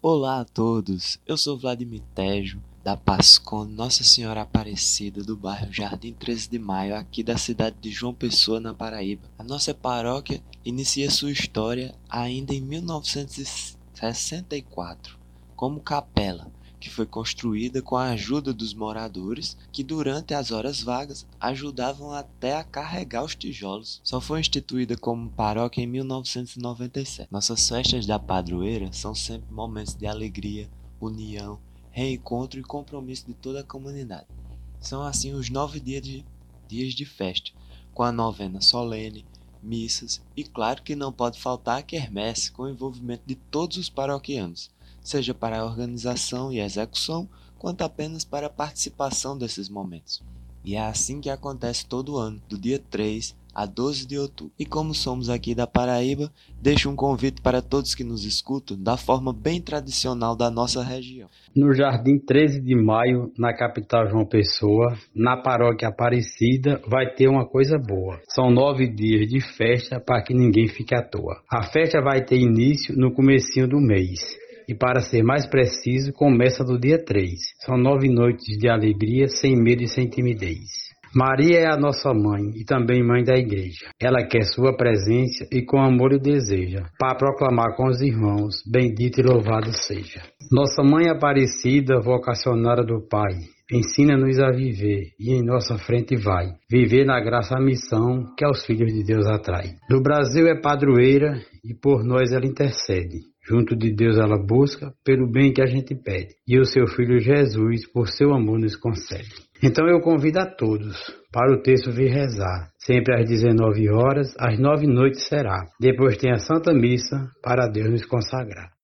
Olá a todos, eu sou Vladimir Tejo, da Pascon Nossa Senhora Aparecida, do bairro Jardim 13 de Maio, aqui da cidade de João Pessoa, na Paraíba. A nossa paróquia inicia sua história ainda em 1964, como capela, que foi construída com a ajuda dos moradores, que durante as horas vagas ajudavam até a carregar os tijolos. Só foi instituída como paróquia em 1997. Nossas festas da padroeira são sempre momentos de alegria, união, reencontro e compromisso de toda a comunidade. São assim os nove dias de, dias de festa, com a novena solene, missas e claro que não pode faltar a quermesse com o envolvimento de todos os paroquianos seja para a organização e execução, quanto apenas para a participação desses momentos. E é assim que acontece todo ano, do dia 3 a 12 de outubro. E como somos aqui da Paraíba, deixo um convite para todos que nos escutam da forma bem tradicional da nossa região. No Jardim 13 de Maio, na capital João Pessoa, na paróquia Aparecida, vai ter uma coisa boa. São nove dias de festa para que ninguém fique à toa. A festa vai ter início no comecinho do mês e, para ser mais preciso, começa do dia 3. São nove noites de alegria, sem medo e sem timidez. Maria é a nossa mãe e também mãe da igreja. Ela quer sua presença e com amor o deseja, para proclamar com os irmãos, bendito e louvado seja. Nossa mãe Aparecida, vocacionária do Pai, ensina-nos a viver e em nossa frente vai, viver na graça a missão que aos filhos de Deus atrai. Do Brasil é padroeira e por nós ela intercede. Junto de Deus ela busca pelo bem que a gente pede, e o seu Filho Jesus, por seu amor, nos concede. Então eu convido a todos para o texto vir rezar. Sempre às 19 horas, às nove noites será. Depois tem a Santa Missa para Deus nos consagrar.